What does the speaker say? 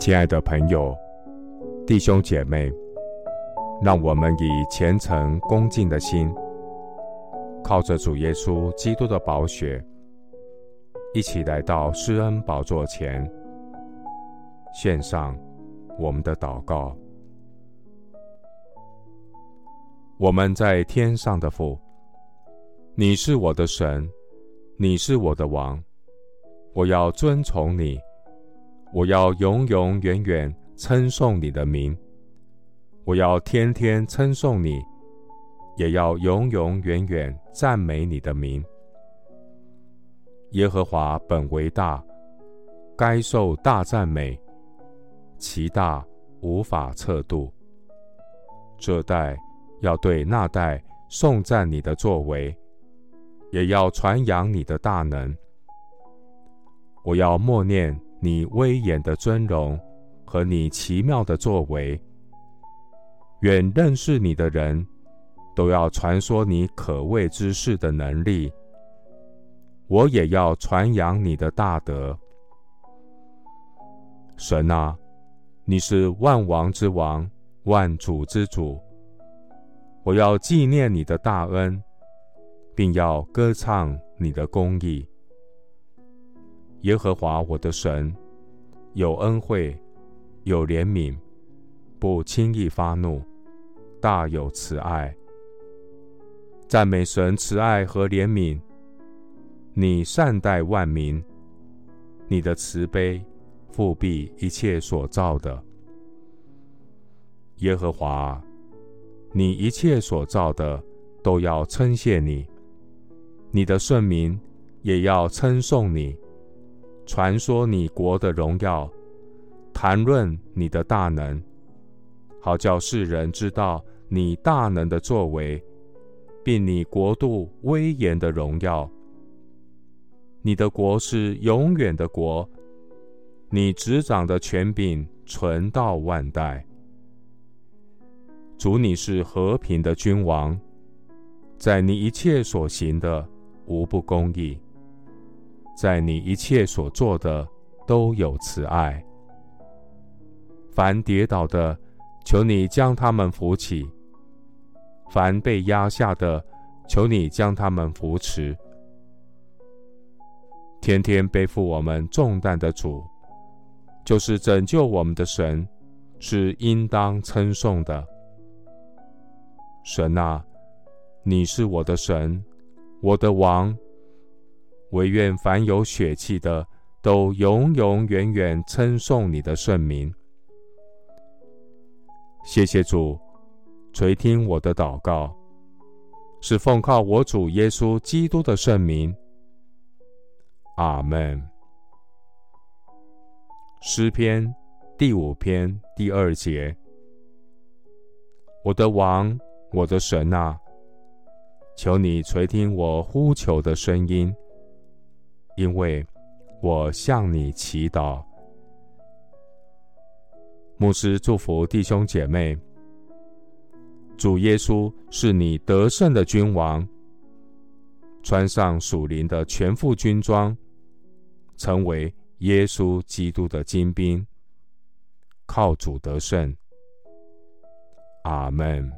亲爱的朋友、弟兄姐妹，让我们以虔诚恭敬的心，靠着主耶稣基督的宝血，一起来到施恩宝座前，献上我们的祷告。我们在天上的父，你是我的神，你是我的王，我要尊崇你。我要永永远远称颂你的名，我要天天称颂你，也要永永远远赞美你的名。耶和华本为大，该受大赞美，其大无法测度。这代要对那代颂赞你的作为，也要传扬你的大能。我要默念。你威严的尊荣和你奇妙的作为，愿认识你的人都要传说你可畏之事的能力。我也要传扬你的大德。神啊，你是万王之王，万主之主。我要纪念你的大恩，并要歌唱你的公义。耶和华我的神，有恩惠，有怜悯，不轻易发怒，大有慈爱。赞美神慈爱和怜悯，你善待万民，你的慈悲覆庇一切所造的。耶和华，你一切所造的都要称谢你，你的顺民也要称颂你。传说你国的荣耀，谈论你的大能，好叫世人知道你大能的作为，并你国度威严的荣耀。你的国是永远的国，你执掌的权柄存到万代。主，你是和平的君王，在你一切所行的无不公义。在你一切所做的都有慈爱。凡跌倒的，求你将他们扶起；凡被压下的，求你将他们扶持。天天背负我们重担的主，就是拯救我们的神，是应当称颂的。神啊，你是我的神，我的王。惟愿凡有血气的，都永永远远称颂你的圣名。谢谢主垂听我的祷告，是奉靠我主耶稣基督的圣名。阿门。诗篇第五篇第二节：我的王，我的神啊，求你垂听我呼求的声音。因为我向你祈祷，牧师祝福弟兄姐妹。主耶稣是你得胜的君王，穿上属灵的全副军装，成为耶稣基督的精兵，靠主得胜。阿门。